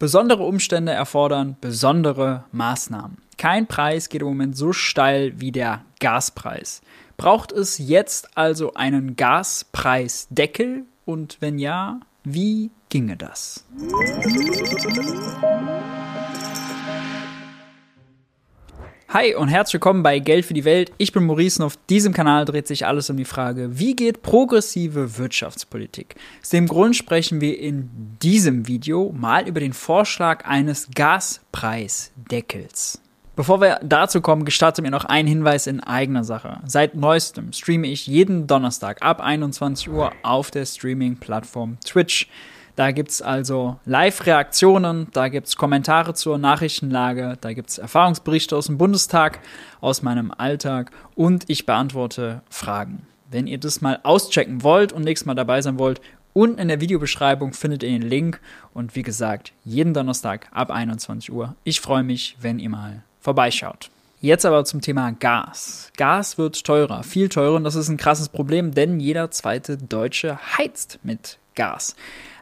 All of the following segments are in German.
Besondere Umstände erfordern besondere Maßnahmen. Kein Preis geht im Moment so steil wie der Gaspreis. Braucht es jetzt also einen Gaspreisdeckel? Und wenn ja, wie ginge das? Hi und herzlich willkommen bei Geld für die Welt. Ich bin Maurice und auf diesem Kanal dreht sich alles um die Frage, wie geht progressive Wirtschaftspolitik? Aus dem Grund sprechen wir in diesem Video mal über den Vorschlag eines Gaspreisdeckels. Bevor wir dazu kommen, gestatte mir noch ein Hinweis in eigener Sache. Seit neuestem streame ich jeden Donnerstag ab 21 Uhr auf der Streaming-Plattform Twitch. Da gibt es also Live-Reaktionen, da gibt es Kommentare zur Nachrichtenlage, da gibt es Erfahrungsberichte aus dem Bundestag, aus meinem Alltag und ich beantworte Fragen. Wenn ihr das mal auschecken wollt und nächstes Mal dabei sein wollt, unten in der Videobeschreibung findet ihr den Link und wie gesagt, jeden Donnerstag ab 21 Uhr. Ich freue mich, wenn ihr mal vorbeischaut. Jetzt aber zum Thema Gas. Gas wird teurer, viel teurer und das ist ein krasses Problem, denn jeder zweite Deutsche heizt mit Gas.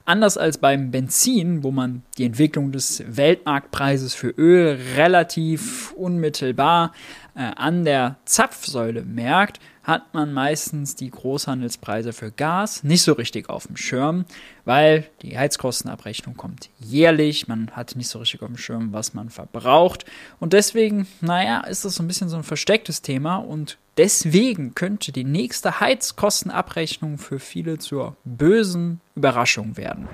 Anders als beim Benzin, wo man die Entwicklung des Weltmarktpreises für Öl relativ unmittelbar äh, an der Zapfsäule merkt, hat man meistens die Großhandelspreise für Gas nicht so richtig auf dem Schirm, weil die Heizkostenabrechnung kommt jährlich, man hat nicht so richtig auf dem Schirm, was man verbraucht. Und deswegen, naja, ist das so ein bisschen so ein verstecktes Thema und deswegen könnte die nächste Heizkostenabrechnung für viele zur bösen Überraschung werden.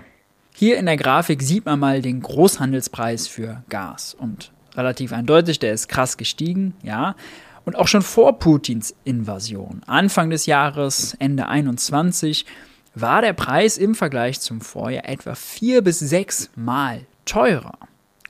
Hier in der Grafik sieht man mal den Großhandelspreis für Gas und relativ eindeutig, der ist krass gestiegen, ja. Und auch schon vor Putins Invasion, Anfang des Jahres, Ende 21, war der Preis im Vergleich zum Vorjahr etwa vier bis sechs Mal teurer.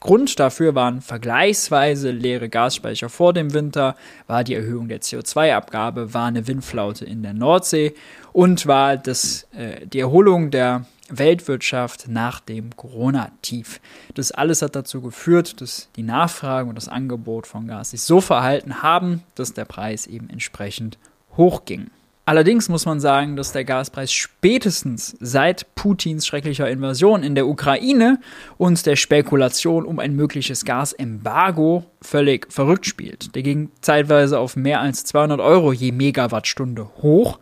Grund dafür waren vergleichsweise leere Gasspeicher vor dem Winter, war die Erhöhung der CO2-Abgabe, war eine Windflaute in der Nordsee und war das, äh, die Erholung der Weltwirtschaft nach dem Corona-Tief. Das alles hat dazu geführt, dass die Nachfrage und das Angebot von Gas sich so verhalten haben, dass der Preis eben entsprechend hochging. Allerdings muss man sagen, dass der Gaspreis spätestens seit Putins schrecklicher Invasion in der Ukraine und der Spekulation um ein mögliches Gasembargo völlig verrückt spielt. Der ging zeitweise auf mehr als 200 Euro je Megawattstunde hoch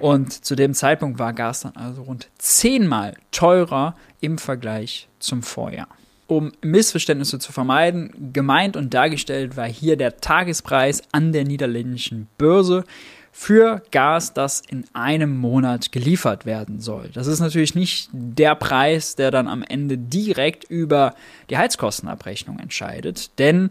und zu dem Zeitpunkt war Gas dann also rund zehnmal teurer im Vergleich zum Vorjahr. Um Missverständnisse zu vermeiden, gemeint und dargestellt war hier der Tagespreis an der niederländischen Börse für Gas, das in einem Monat geliefert werden soll. Das ist natürlich nicht der Preis, der dann am Ende direkt über die Heizkostenabrechnung entscheidet, denn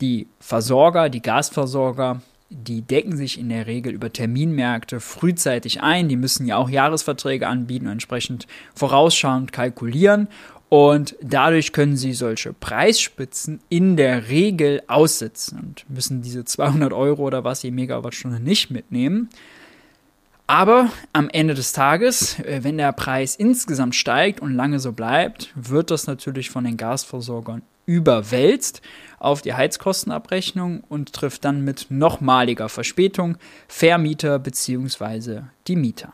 die Versorger, die Gasversorger die decken sich in der Regel über Terminmärkte frühzeitig ein. Die müssen ja auch Jahresverträge anbieten und entsprechend vorausschauend kalkulieren. Und dadurch können sie solche Preisspitzen in der Regel aussitzen und müssen diese 200 Euro oder was je Megawattstunde nicht mitnehmen. Aber am Ende des Tages, äh, wenn der Preis insgesamt steigt und lange so bleibt, wird das natürlich von den Gasversorgern überwälzt auf die Heizkostenabrechnung und trifft dann mit nochmaliger Verspätung Vermieter bzw. die Mieter.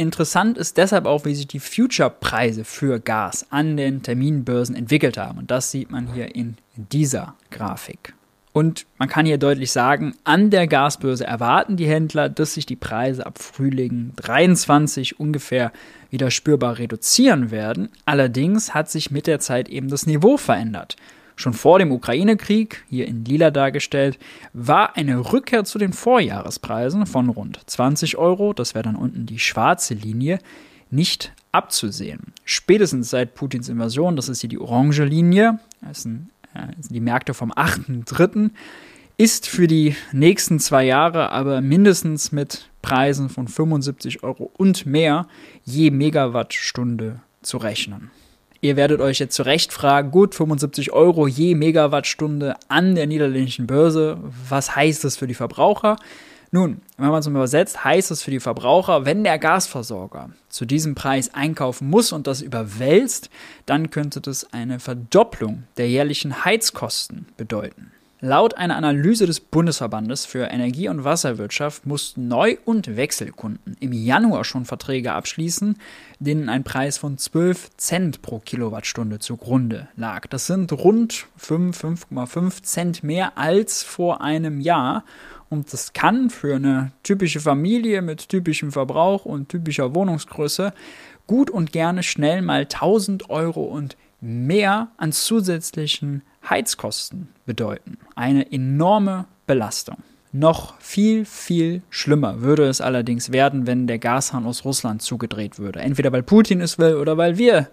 Interessant ist deshalb auch, wie sich die Future-Preise für Gas an den Terminbörsen entwickelt haben. Und das sieht man hier in dieser Grafik. Und man kann hier deutlich sagen, an der Gasbörse erwarten die Händler, dass sich die Preise ab Frühling 23 ungefähr wieder spürbar reduzieren werden. Allerdings hat sich mit der Zeit eben das Niveau verändert. Schon vor dem Ukraine-Krieg, hier in lila dargestellt, war eine Rückkehr zu den Vorjahrespreisen von rund 20 Euro, das wäre dann unten die schwarze Linie, nicht abzusehen. Spätestens seit Putins Invasion, das ist hier die orange Linie, das sind äh, die Märkte vom 8.3., ist für die nächsten zwei Jahre aber mindestens mit Preisen von 75 Euro und mehr je Megawattstunde zu rechnen. Ihr werdet euch jetzt zu Recht fragen, gut, 75 Euro je Megawattstunde an der niederländischen Börse, was heißt das für die Verbraucher? Nun, wenn man es übersetzt, heißt es für die Verbraucher, wenn der Gasversorger zu diesem Preis einkaufen muss und das überwälzt, dann könnte das eine Verdopplung der jährlichen Heizkosten bedeuten. Laut einer Analyse des Bundesverbandes für Energie- und Wasserwirtschaft mussten Neu- und Wechselkunden im Januar schon Verträge abschließen, denen ein Preis von 12 Cent pro Kilowattstunde zugrunde lag. Das sind rund 5, 5,5 Cent mehr als vor einem Jahr. Und das kann für eine typische Familie mit typischem Verbrauch und typischer Wohnungsgröße gut und gerne schnell mal 1000 Euro und mehr an zusätzlichen Heizkosten bedeuten. Eine enorme Belastung. Noch viel, viel schlimmer würde es allerdings werden, wenn der Gashahn aus Russland zugedreht würde. Entweder weil Putin es will oder weil wir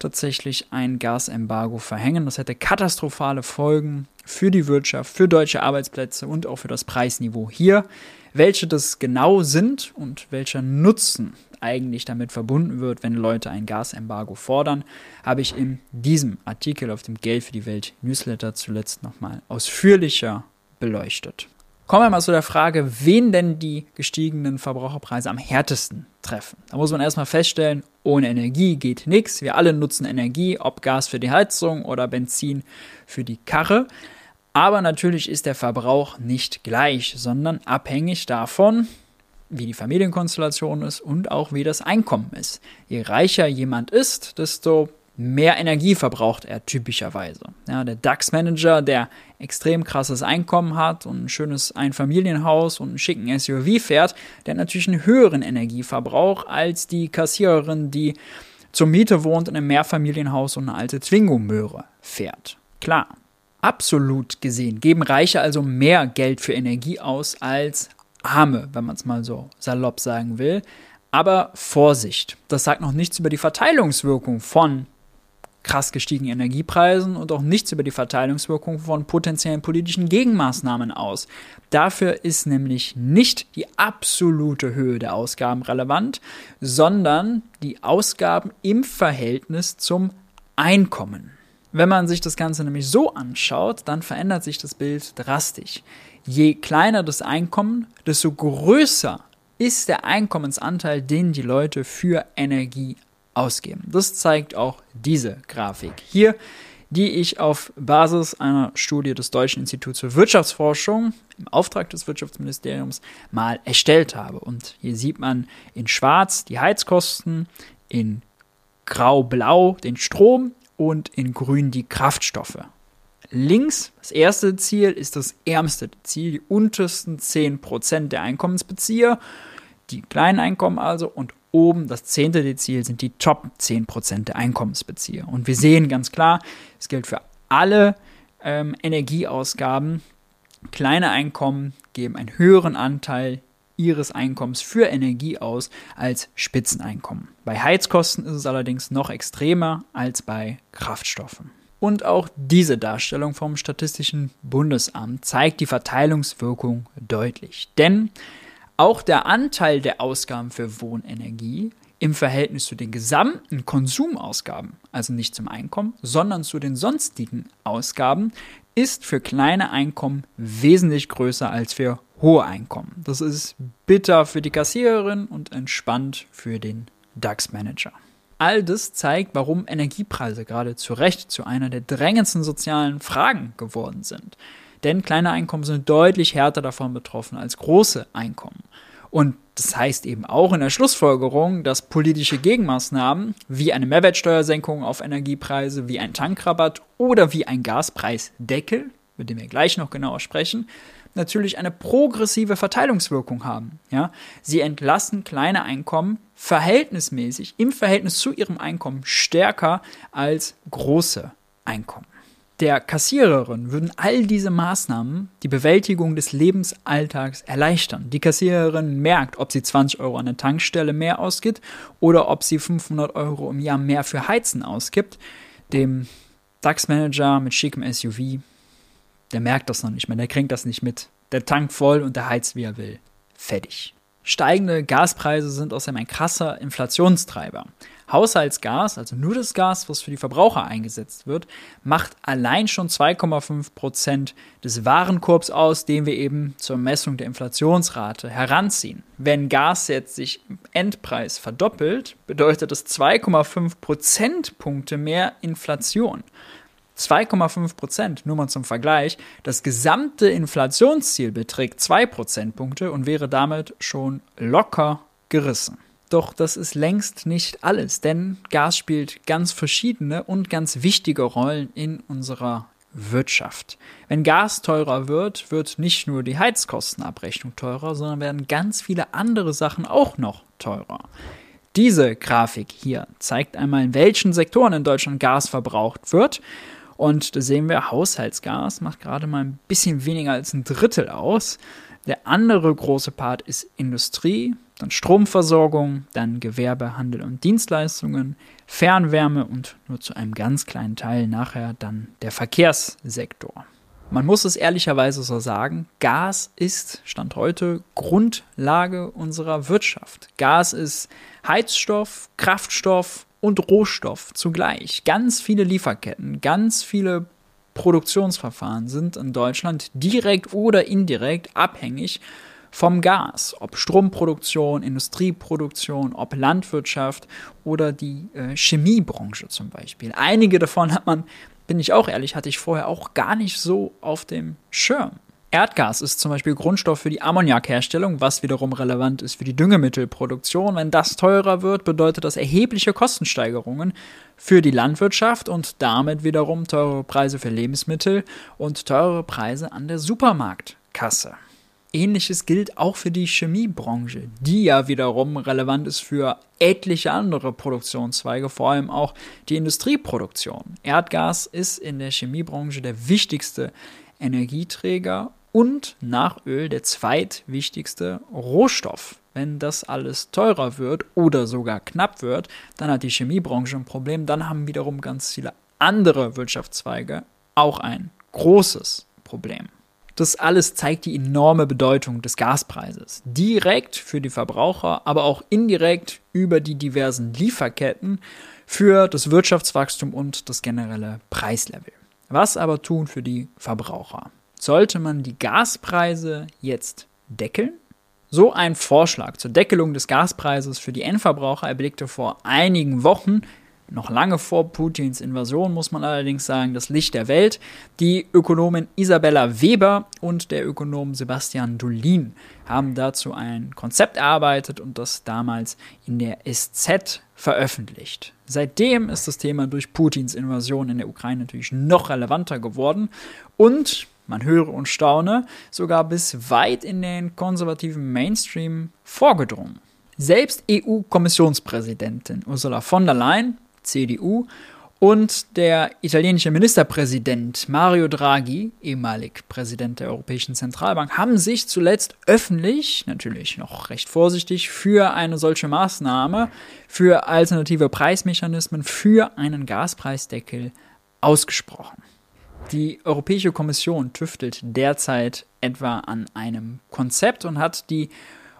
tatsächlich ein Gasembargo verhängen. Das hätte katastrophale Folgen für die Wirtschaft, für deutsche Arbeitsplätze und auch für das Preisniveau hier. Welche das genau sind und welcher Nutzen eigentlich damit verbunden wird, wenn Leute ein Gasembargo fordern, habe ich in diesem Artikel auf dem Geld für die Welt Newsletter zuletzt nochmal ausführlicher beleuchtet. Kommen wir mal zu der Frage, wen denn die gestiegenen Verbraucherpreise am härtesten treffen. Da muss man erstmal feststellen, ohne Energie geht nichts. Wir alle nutzen Energie, ob Gas für die Heizung oder Benzin für die Karre. Aber natürlich ist der Verbrauch nicht gleich, sondern abhängig davon, wie die Familienkonstellation ist und auch wie das Einkommen ist. Je reicher jemand ist, desto mehr Energie verbraucht er typischerweise. Ja, der DAX-Manager, der extrem krasses Einkommen hat und ein schönes Einfamilienhaus und einen schicken SUV fährt, der hat natürlich einen höheren Energieverbrauch als die Kassiererin, die zur Miete wohnt in einem Mehrfamilienhaus und eine alte Twingo-Möhre fährt. Klar. Absolut gesehen geben Reiche also mehr Geld für Energie aus als Arme, wenn man es mal so salopp sagen will. Aber Vorsicht, das sagt noch nichts über die Verteilungswirkung von krass gestiegenen Energiepreisen und auch nichts über die Verteilungswirkung von potenziellen politischen Gegenmaßnahmen aus. Dafür ist nämlich nicht die absolute Höhe der Ausgaben relevant, sondern die Ausgaben im Verhältnis zum Einkommen. Wenn man sich das Ganze nämlich so anschaut, dann verändert sich das Bild drastisch. Je kleiner das Einkommen, desto größer ist der Einkommensanteil, den die Leute für Energie ausgeben. Das zeigt auch diese Grafik hier, die ich auf Basis einer Studie des Deutschen Instituts für Wirtschaftsforschung im Auftrag des Wirtschaftsministeriums mal erstellt habe. Und hier sieht man in Schwarz die Heizkosten, in Grau-Blau den Strom und in Grün die Kraftstoffe. Links, das erste Ziel, ist das ärmste Ziel, die untersten 10% der Einkommensbezieher, die kleinen Einkommen also, und oben das zehnte Dezil sind die Top 10% der Einkommensbezieher. Und wir sehen ganz klar, es gilt für alle ähm, Energieausgaben. Kleine Einkommen geben einen höheren Anteil ihres Einkommens für Energie aus als Spitzeneinkommen. Bei Heizkosten ist es allerdings noch extremer als bei Kraftstoffen. Und auch diese Darstellung vom Statistischen Bundesamt zeigt die Verteilungswirkung deutlich. Denn auch der Anteil der Ausgaben für Wohnenergie im Verhältnis zu den gesamten Konsumausgaben, also nicht zum Einkommen, sondern zu den sonstigen Ausgaben, ist für kleine Einkommen wesentlich größer als für hohe Einkommen. Das ist bitter für die Kassiererin und entspannt für den DAX-Manager. All das zeigt, warum Energiepreise gerade zu Recht zu einer der drängendsten sozialen Fragen geworden sind. Denn kleine Einkommen sind deutlich härter davon betroffen als große Einkommen. Und das heißt eben auch in der Schlussfolgerung, dass politische Gegenmaßnahmen wie eine Mehrwertsteuersenkung auf Energiepreise, wie ein Tankrabatt oder wie ein Gaspreisdeckel, mit dem wir gleich noch genauer sprechen, natürlich eine progressive Verteilungswirkung haben. Ja? Sie entlassen kleine Einkommen verhältnismäßig im Verhältnis zu ihrem Einkommen stärker als große Einkommen. Der Kassiererin würden all diese Maßnahmen die Bewältigung des Lebensalltags erleichtern. Die Kassiererin merkt, ob sie 20 Euro an der Tankstelle mehr ausgibt oder ob sie 500 Euro im Jahr mehr für Heizen ausgibt. Dem DAX-Manager mit schickem SUV der merkt das noch nicht mehr, der kriegt das nicht mit. Der tankt voll und der heizt, wie er will. Fertig. Steigende Gaspreise sind außerdem ein krasser Inflationstreiber. Haushaltsgas, also nur das Gas, was für die Verbraucher eingesetzt wird, macht allein schon 2,5 Prozent des Warenkorbs aus, den wir eben zur Messung der Inflationsrate heranziehen. Wenn Gas jetzt sich im Endpreis verdoppelt, bedeutet das 2,5 Prozentpunkte mehr Inflation. 2,5 Prozent, nur mal zum Vergleich. Das gesamte Inflationsziel beträgt 2 Prozentpunkte und wäre damit schon locker gerissen. Doch das ist längst nicht alles, denn Gas spielt ganz verschiedene und ganz wichtige Rollen in unserer Wirtschaft. Wenn Gas teurer wird, wird nicht nur die Heizkostenabrechnung teurer, sondern werden ganz viele andere Sachen auch noch teurer. Diese Grafik hier zeigt einmal, in welchen Sektoren in Deutschland Gas verbraucht wird. Und da sehen wir, Haushaltsgas macht gerade mal ein bisschen weniger als ein Drittel aus. Der andere große Part ist Industrie, dann Stromversorgung, dann Gewerbe, Handel und Dienstleistungen, Fernwärme und nur zu einem ganz kleinen Teil nachher dann der Verkehrssektor. Man muss es ehrlicherweise so sagen, Gas ist Stand heute Grundlage unserer Wirtschaft. Gas ist Heizstoff, Kraftstoff und Rohstoff zugleich. Ganz viele Lieferketten, ganz viele Produktionsverfahren sind in Deutschland direkt oder indirekt abhängig vom Gas, ob Stromproduktion, Industrieproduktion, ob Landwirtschaft oder die äh, Chemiebranche zum Beispiel. Einige davon hat man, bin ich auch ehrlich, hatte ich vorher auch gar nicht so auf dem Schirm. Erdgas ist zum Beispiel Grundstoff für die Ammoniakherstellung, was wiederum relevant ist für die Düngemittelproduktion. Wenn das teurer wird, bedeutet das erhebliche Kostensteigerungen für die Landwirtschaft und damit wiederum teure Preise für Lebensmittel und teure Preise an der Supermarktkasse. Ähnliches gilt auch für die Chemiebranche, die ja wiederum relevant ist für etliche andere Produktionszweige, vor allem auch die Industrieproduktion. Erdgas ist in der Chemiebranche der wichtigste Energieträger und nach Öl der zweitwichtigste Rohstoff. Wenn das alles teurer wird oder sogar knapp wird, dann hat die Chemiebranche ein Problem, dann haben wiederum ganz viele andere Wirtschaftszweige auch ein großes Problem. Das alles zeigt die enorme Bedeutung des Gaspreises. Direkt für die Verbraucher, aber auch indirekt über die diversen Lieferketten für das Wirtschaftswachstum und das generelle Preislevel. Was aber tun für die Verbraucher? Sollte man die Gaspreise jetzt deckeln? So ein Vorschlag zur Deckelung des Gaspreises für die Endverbraucher erblickte vor einigen Wochen noch lange vor Putins Invasion, muss man allerdings sagen, das Licht der Welt. Die Ökonomin Isabella Weber und der Ökonom Sebastian Dolin haben dazu ein Konzept erarbeitet und das damals in der SZ veröffentlicht. Seitdem ist das Thema durch Putins Invasion in der Ukraine natürlich noch relevanter geworden und man höre und staune, sogar bis weit in den konservativen Mainstream vorgedrungen. Selbst EU-Kommissionspräsidentin Ursula von der Leyen CDU, und der italienische Ministerpräsident Mario Draghi, ehemalig Präsident der Europäischen Zentralbank, haben sich zuletzt öffentlich, natürlich noch recht vorsichtig, für eine solche Maßnahme, für alternative Preismechanismen, für einen Gaspreisdeckel ausgesprochen. Die Europäische Kommission tüftelt derzeit etwa an einem Konzept und hat die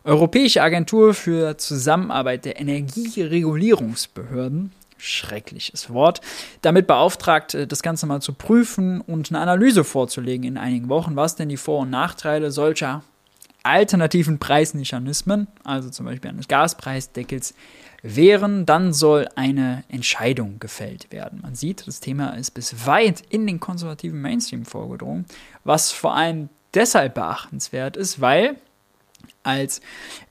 Europäische Agentur für Zusammenarbeit der Energieregulierungsbehörden schreckliches Wort, damit beauftragt, äh, das Ganze mal zu prüfen und eine Analyse vorzulegen in einigen Wochen, was denn die Vor- und Nachteile solcher alternativen Preismechanismen, also zum Beispiel eines Gaspreisdeckels, wären, dann soll eine Entscheidung gefällt werden. Man sieht, das Thema ist bis weit in den konservativen Mainstream vorgedrungen, was vor allem deshalb beachtenswert ist, weil als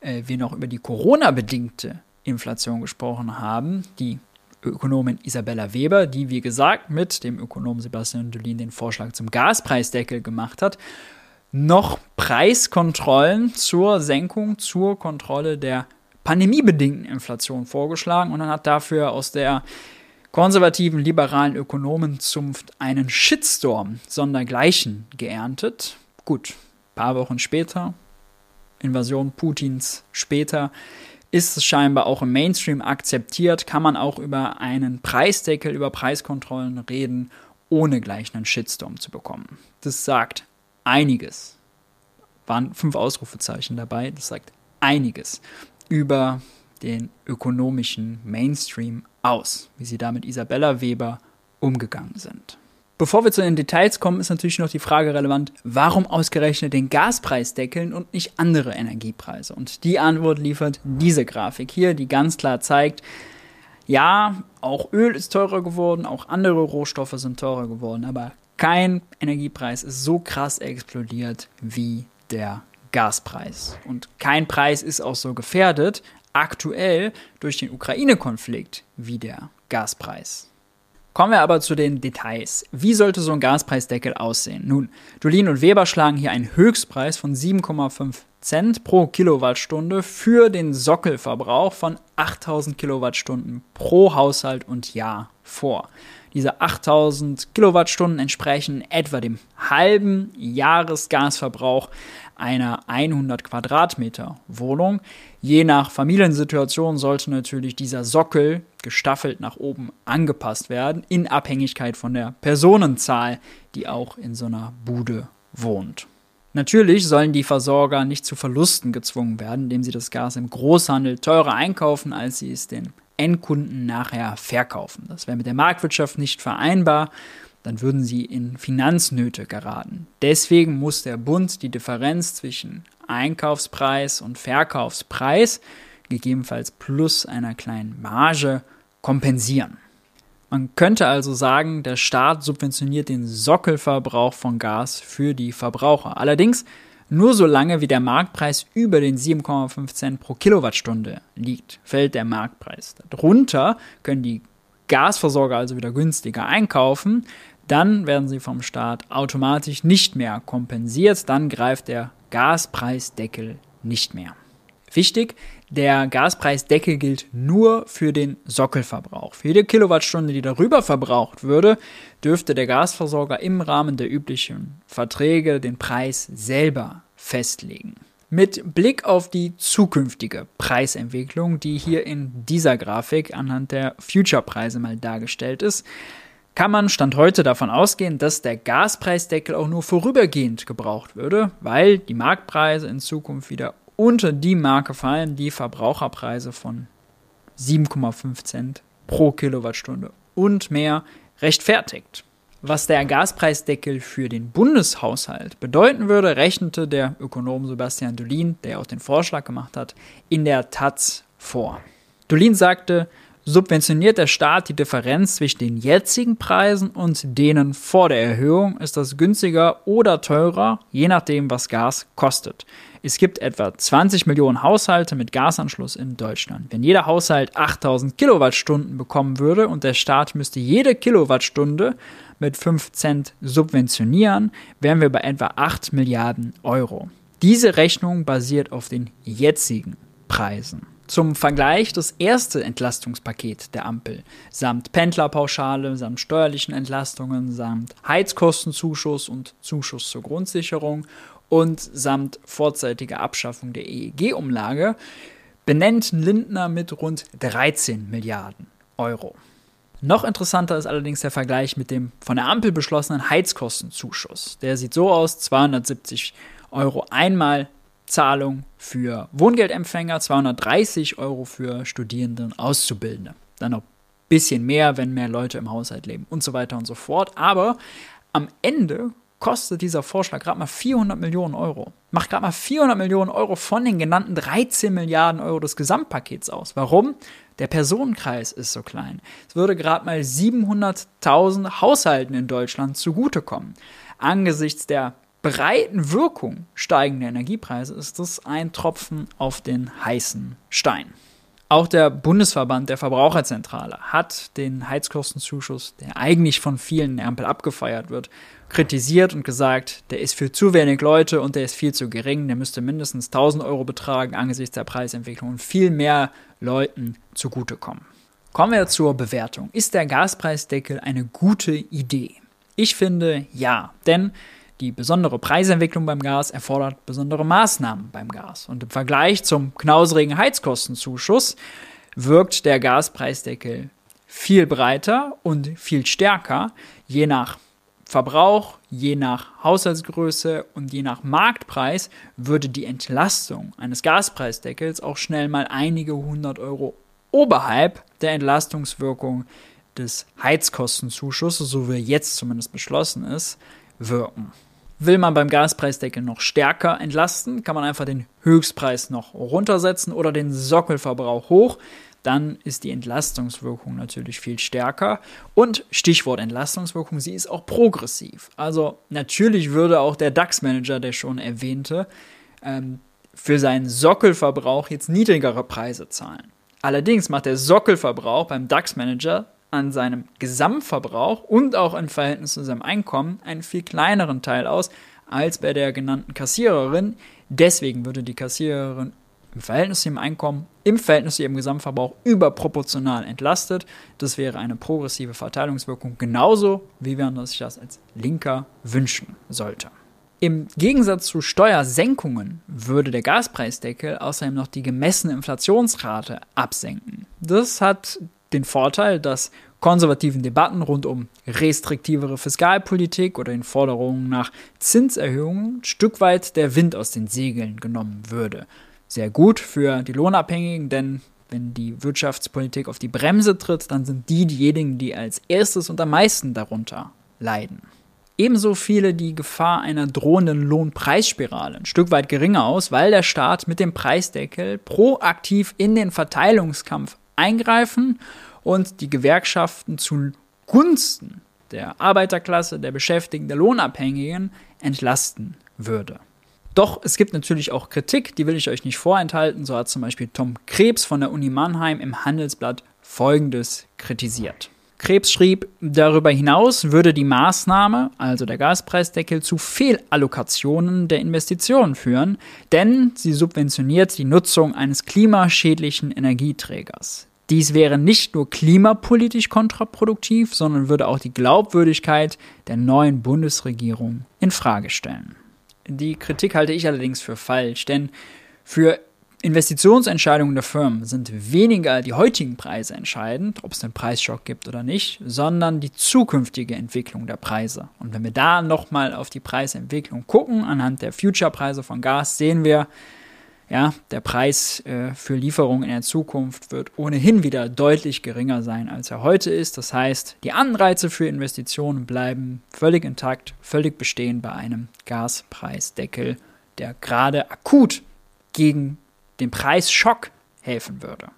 äh, wir noch über die Corona-bedingte Inflation gesprochen haben, die Ökonomin Isabella Weber, die wie gesagt mit dem Ökonomen Sebastian Dolin den Vorschlag zum Gaspreisdeckel gemacht hat, noch Preiskontrollen zur Senkung, zur Kontrolle der pandemiebedingten Inflation vorgeschlagen und dann hat dafür aus der konservativen liberalen Ökonomenzunft einen Shitstorm sondergleichen geerntet. Gut, paar Wochen später, Invasion Putins später, ist es scheinbar auch im Mainstream akzeptiert, kann man auch über einen Preisdeckel, über Preiskontrollen reden, ohne gleich einen Shitstorm zu bekommen. Das sagt einiges. Waren fünf Ausrufezeichen dabei, das sagt einiges über den ökonomischen Mainstream aus, wie sie da mit Isabella Weber umgegangen sind. Bevor wir zu den Details kommen, ist natürlich noch die Frage relevant, warum ausgerechnet den Gaspreis deckeln und nicht andere Energiepreise? Und die Antwort liefert diese Grafik hier, die ganz klar zeigt, Ja, auch Öl ist teurer geworden, auch andere Rohstoffe sind teurer geworden, aber kein Energiepreis ist so krass explodiert wie der Gaspreis. Und kein Preis ist auch so gefährdet aktuell durch den Ukraine-Konflikt wie der Gaspreis. Kommen wir aber zu den Details. Wie sollte so ein Gaspreisdeckel aussehen? Nun, Dolin und Weber schlagen hier einen Höchstpreis von 7,5 Cent pro Kilowattstunde für den Sockelverbrauch von 8000 Kilowattstunden pro Haushalt und Jahr vor. Diese 8000 Kilowattstunden entsprechen etwa dem halben Jahresgasverbrauch einer 100 Quadratmeter Wohnung. Je nach Familiensituation sollte natürlich dieser Sockel gestaffelt nach oben angepasst werden, in Abhängigkeit von der Personenzahl, die auch in so einer Bude wohnt. Natürlich sollen die Versorger nicht zu Verlusten gezwungen werden, indem sie das Gas im Großhandel teurer einkaufen, als sie es den Endkunden nachher verkaufen. Das wäre mit der Marktwirtschaft nicht vereinbar dann würden sie in Finanznöte geraten. Deswegen muss der Bund die Differenz zwischen Einkaufspreis und Verkaufspreis, gegebenenfalls plus einer kleinen Marge, kompensieren. Man könnte also sagen, der Staat subventioniert den Sockelverbrauch von Gas für die Verbraucher. Allerdings nur solange wie der Marktpreis über den 7,5 Cent pro Kilowattstunde liegt, fällt der Marktpreis. Darunter können die Gasversorger also wieder günstiger einkaufen, dann werden sie vom Staat automatisch nicht mehr kompensiert, dann greift der Gaspreisdeckel nicht mehr. Wichtig, der Gaspreisdeckel gilt nur für den Sockelverbrauch. Für jede Kilowattstunde, die darüber verbraucht würde, dürfte der Gasversorger im Rahmen der üblichen Verträge den Preis selber festlegen. Mit Blick auf die zukünftige Preisentwicklung, die hier in dieser Grafik anhand der Future-Preise mal dargestellt ist, kann man Stand heute davon ausgehen, dass der Gaspreisdeckel auch nur vorübergehend gebraucht würde, weil die Marktpreise in Zukunft wieder unter die Marke fallen, die Verbraucherpreise von 7,5 Cent pro Kilowattstunde und mehr rechtfertigt. Was der Gaspreisdeckel für den Bundeshaushalt bedeuten würde, rechnete der Ökonom Sebastian Dolin, der auch den Vorschlag gemacht hat, in der Taz vor. Dolin sagte, Subventioniert der Staat die Differenz zwischen den jetzigen Preisen und denen vor der Erhöhung, ist das günstiger oder teurer, je nachdem, was Gas kostet. Es gibt etwa 20 Millionen Haushalte mit Gasanschluss in Deutschland. Wenn jeder Haushalt 8000 Kilowattstunden bekommen würde und der Staat müsste jede Kilowattstunde mit 5 Cent subventionieren, wären wir bei etwa 8 Milliarden Euro. Diese Rechnung basiert auf den jetzigen Preisen. Zum Vergleich das erste Entlastungspaket der Ampel samt Pendlerpauschale, samt steuerlichen Entlastungen, samt Heizkostenzuschuss und Zuschuss zur Grundsicherung und samt vorzeitiger Abschaffung der EEG-Umlage benennt Lindner mit rund 13 Milliarden Euro. Noch interessanter ist allerdings der Vergleich mit dem von der Ampel beschlossenen Heizkostenzuschuss. Der sieht so aus: 270 Euro einmal Zahlung für Wohngeldempfänger, 230 Euro für Studierende und Auszubildende. Dann noch ein bisschen mehr, wenn mehr Leute im Haushalt leben und so weiter und so fort. Aber am Ende kostet dieser Vorschlag gerade mal 400 Millionen Euro. Macht gerade mal 400 Millionen Euro von den genannten 13 Milliarden Euro des Gesamtpakets aus. Warum? Der Personenkreis ist so klein. Es würde gerade mal 700.000 Haushalten in Deutschland zugutekommen. Angesichts der breiten Wirkung steigender Energiepreise ist das ein Tropfen auf den heißen Stein. Auch der Bundesverband der Verbraucherzentrale hat den Heizkostenzuschuss, der eigentlich von vielen in der Ampel abgefeiert wird, kritisiert und gesagt, der ist für zu wenig Leute und der ist viel zu gering, der müsste mindestens 1000 Euro betragen angesichts der Preisentwicklung und viel mehr Leuten zugutekommen. Kommen wir zur Bewertung. Ist der Gaspreisdeckel eine gute Idee? Ich finde ja, denn die besondere Preisentwicklung beim Gas erfordert besondere Maßnahmen beim Gas. Und im Vergleich zum knauserigen Heizkostenzuschuss wirkt der Gaspreisdeckel viel breiter und viel stärker, je nach Verbrauch, je nach Haushaltsgröße und je nach Marktpreis würde die Entlastung eines Gaspreisdeckels auch schnell mal einige hundert Euro oberhalb der Entlastungswirkung des Heizkostenzuschusses, so wie jetzt zumindest beschlossen ist, wirken. Will man beim Gaspreisdeckel noch stärker entlasten, kann man einfach den Höchstpreis noch runtersetzen oder den Sockelverbrauch hoch. dann ist die Entlastungswirkung natürlich viel stärker. Und Stichwort Entlastungswirkung, sie ist auch progressiv. Also natürlich würde auch der DAX-Manager, der schon erwähnte, ähm, für seinen Sockelverbrauch jetzt niedrigere Preise zahlen. Allerdings macht der Sockelverbrauch beim DAX-Manager an seinem Gesamtverbrauch und auch im Verhältnis zu seinem Einkommen einen viel kleineren Teil aus als bei der genannten Kassiererin. Deswegen würde die Kassiererin im Verhältnis zu ihrem Einkommen, im Verhältnis zu ihrem Gesamtverbrauch überproportional entlastet. Das wäre eine progressive Verteilungswirkung, genauso wie man sich das als Linker wünschen sollte. Im Gegensatz zu Steuersenkungen würde der Gaspreisdeckel außerdem noch die gemessene Inflationsrate absenken. Das hat den Vorteil, dass konservativen Debatten rund um restriktivere Fiskalpolitik oder den Forderungen nach Zinserhöhungen ein Stück weit der Wind aus den Segeln genommen würde sehr gut für die Lohnabhängigen, denn wenn die Wirtschaftspolitik auf die Bremse tritt, dann sind die diejenigen, die als erstes und am meisten darunter leiden. Ebenso fiele die Gefahr einer drohenden Lohnpreisspirale ein Stück weit geringer aus, weil der Staat mit dem Preisdeckel proaktiv in den Verteilungskampf eingreifen und die Gewerkschaften zugunsten der Arbeiterklasse, der Beschäftigten, der Lohnabhängigen entlasten würde. Doch es gibt natürlich auch Kritik, die will ich euch nicht vorenthalten. So hat zum Beispiel Tom Krebs von der Uni Mannheim im Handelsblatt Folgendes kritisiert. Krebs schrieb, darüber hinaus würde die Maßnahme, also der Gaspreisdeckel, zu Fehlallokationen der Investitionen führen, denn sie subventioniert die Nutzung eines klimaschädlichen Energieträgers. Dies wäre nicht nur klimapolitisch kontraproduktiv, sondern würde auch die Glaubwürdigkeit der neuen Bundesregierung in Frage stellen. Die Kritik halte ich allerdings für falsch, denn für Investitionsentscheidungen der Firmen sind weniger die heutigen Preise entscheidend, ob es einen Preisschock gibt oder nicht, sondern die zukünftige Entwicklung der Preise. Und wenn wir da nochmal auf die Preisentwicklung gucken, anhand der Future-Preise von Gas, sehen wir, ja, der Preis äh, für Lieferungen in der Zukunft wird ohnehin wieder deutlich geringer sein, als er heute ist. Das heißt, die Anreize für Investitionen bleiben völlig intakt, völlig bestehen bei einem Gaspreisdeckel, der gerade akut gegen den Preisschock helfen würde.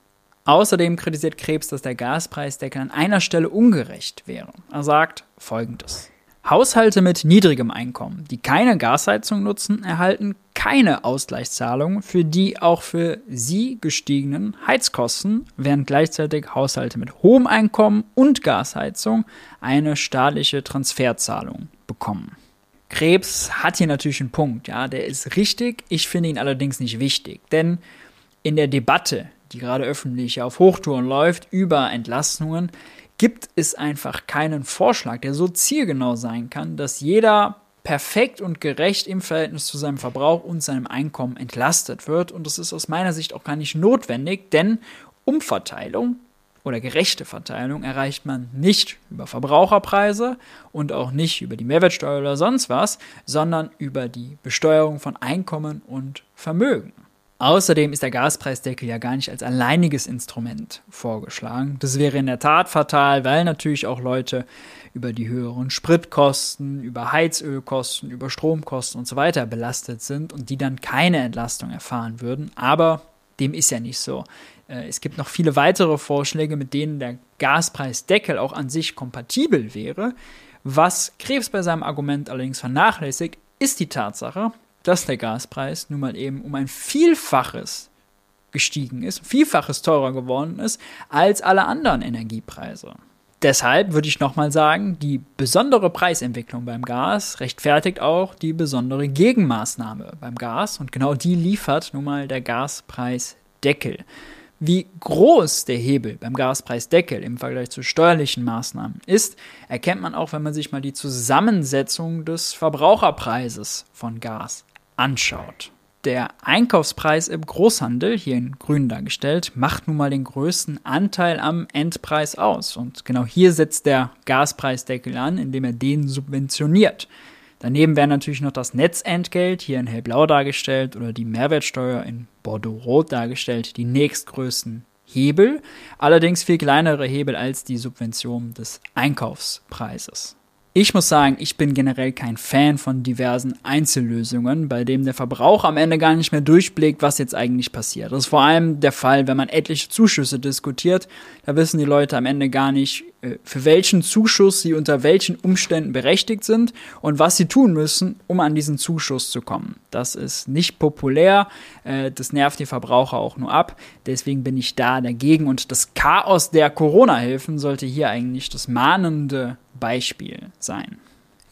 Außerdem kritisiert Krebs, dass der Gaspreisdeckel an einer Stelle ungerecht wäre. Er sagt folgendes. Haushalte mit niedrigem Einkommen, die keine Gasheizung nutzen, erhalten keine Ausgleichszahlung für die auch für sie gestiegenen Heizkosten, während gleichzeitig Haushalte mit hohem Einkommen und Gasheizung eine staatliche Transferzahlung bekommen. Krebs hat hier natürlich einen Punkt, ja, der ist richtig, ich finde ihn allerdings nicht wichtig, denn in der Debatte, die gerade öffentlich auf Hochtouren läuft über Entlastungen, gibt es einfach keinen Vorschlag, der so zielgenau sein kann, dass jeder perfekt und gerecht im Verhältnis zu seinem Verbrauch und seinem Einkommen entlastet wird. Und das ist aus meiner Sicht auch gar nicht notwendig, denn Umverteilung oder gerechte Verteilung erreicht man nicht über Verbraucherpreise und auch nicht über die Mehrwertsteuer oder sonst was, sondern über die Besteuerung von Einkommen und Vermögen. Außerdem ist der Gaspreisdeckel ja gar nicht als alleiniges Instrument vorgeschlagen. Das wäre in der Tat fatal, weil natürlich auch Leute über die höheren Spritkosten, über Heizölkosten, über Stromkosten und so weiter belastet sind und die dann keine Entlastung erfahren würden. Aber dem ist ja nicht so. Äh, es gibt noch viele weitere Vorschläge, mit denen der Gaspreisdeckel auch an sich kompatibel wäre. Was Krebs bei seinem Argument allerdings vernachlässigt, ist die Tatsache, dass der Gaspreis nun mal eben um ein Vielfaches gestiegen ist, Vielfaches teurer geworden ist als alle anderen Energiepreise. Deshalb würde ich nochmal sagen, die besondere Preisentwicklung beim Gas rechtfertigt auch die besondere Gegenmaßnahme beim Gas und genau die liefert nun mal der Gaspreisdeckel. Wie groß der Hebel beim Gaspreisdeckel im Vergleich zu steuerlichen Maßnahmen ist, erkennt man auch, wenn man sich mal die Zusammensetzung des Verbraucherpreises von Gas anschaut. Der Einkaufspreis im Großhandel, hier in grün dargestellt, macht nun mal den größten Anteil am Endpreis aus. Und genau hier setzt der Gaspreisdeckel an, indem er den subventioniert. Daneben wäre natürlich noch das Netzentgelt, hier in hellblau dargestellt, oder die Mehrwertsteuer in Bordeaux-Rot dargestellt, die nächstgrößten Hebel, allerdings viel kleinere Hebel als die Subvention des Einkaufspreises. Ich muss sagen, ich bin generell kein Fan von diversen Einzellösungen, bei denen der Verbraucher am Ende gar nicht mehr durchblickt, was jetzt eigentlich passiert. Das ist vor allem der Fall, wenn man etliche Zuschüsse diskutiert. Da wissen die Leute am Ende gar nicht, für welchen Zuschuss sie unter welchen Umständen berechtigt sind und was sie tun müssen, um an diesen Zuschuss zu kommen. Das ist nicht populär, äh, das nervt die Verbraucher auch nur ab. Deswegen bin ich da dagegen und das Chaos der Corona-Hilfen sollte hier eigentlich das mahnende Beispiel sein.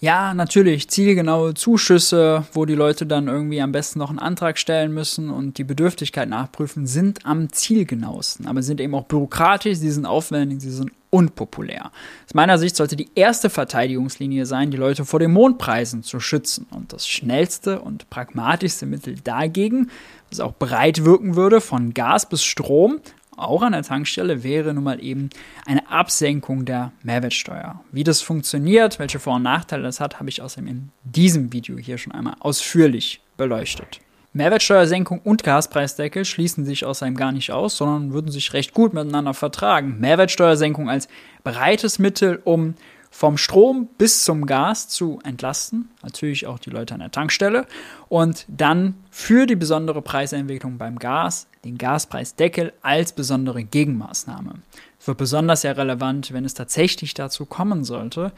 Ja, natürlich, zielgenaue Zuschüsse, wo die Leute dann irgendwie am besten noch einen Antrag stellen müssen und die Bedürftigkeit nachprüfen, sind am zielgenauesten. Aber sind eben auch bürokratisch, sie sind aufwendig, sie sind unpopulär. Aus meiner Sicht sollte die erste Verteidigungslinie sein, die Leute vor den Mondpreisen zu schützen. Und das schnellste und pragmatischste Mittel dagegen, was auch breit wirken würde, von Gas bis Strom, auch an der Tankstelle wäre nun mal eben eine Absenkung der Mehrwertsteuer. Wie das funktioniert, welche Vor- und Nachteile das hat, habe ich außerdem in diesem Video hier schon einmal ausführlich beleuchtet. Mehrwertsteuersenkung und Gaspreisdeckel schließen sich außerdem gar nicht aus, sondern würden sich recht gut miteinander vertragen. Mehrwertsteuersenkung als breites Mittel, um vom Strom bis zum Gas zu entlasten, natürlich auch die Leute an der Tankstelle und dann für die besondere Preisentwicklung beim Gas den Gaspreisdeckel als besondere Gegenmaßnahme. Es wird besonders ja relevant, wenn es tatsächlich dazu kommen sollte,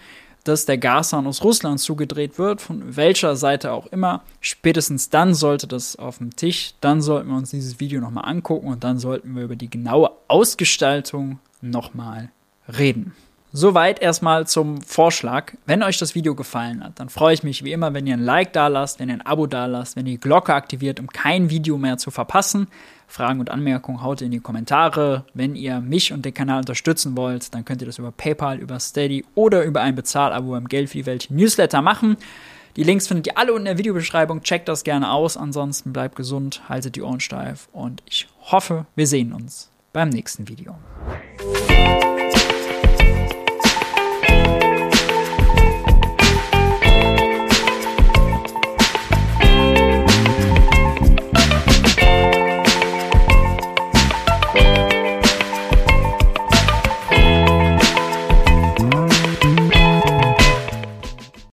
dass der Gashahn aus Russland zugedreht wird, von welcher Seite auch immer. Spätestens dann sollte das auf dem Tisch, dann sollten wir uns dieses Video nochmal angucken und dann sollten wir über die genaue Ausgestaltung nochmal reden. Soweit erstmal zum Vorschlag. Wenn euch das Video gefallen hat, dann freue ich mich wie immer, wenn ihr ein Like da lasst, wenn ihr ein Abo da lasst, wenn ihr die Glocke aktiviert, um kein Video mehr zu verpassen. Fragen und Anmerkungen haut in die Kommentare. Wenn ihr mich und den Kanal unterstützen wollt, dann könnt ihr das über PayPal, über Steady oder über ein Bezahlabo im Geld wie Welt Newsletter machen. Die Links findet ihr alle unten in der Videobeschreibung. Checkt das gerne aus. Ansonsten bleibt gesund, haltet die Ohren steif und ich hoffe, wir sehen uns beim nächsten Video.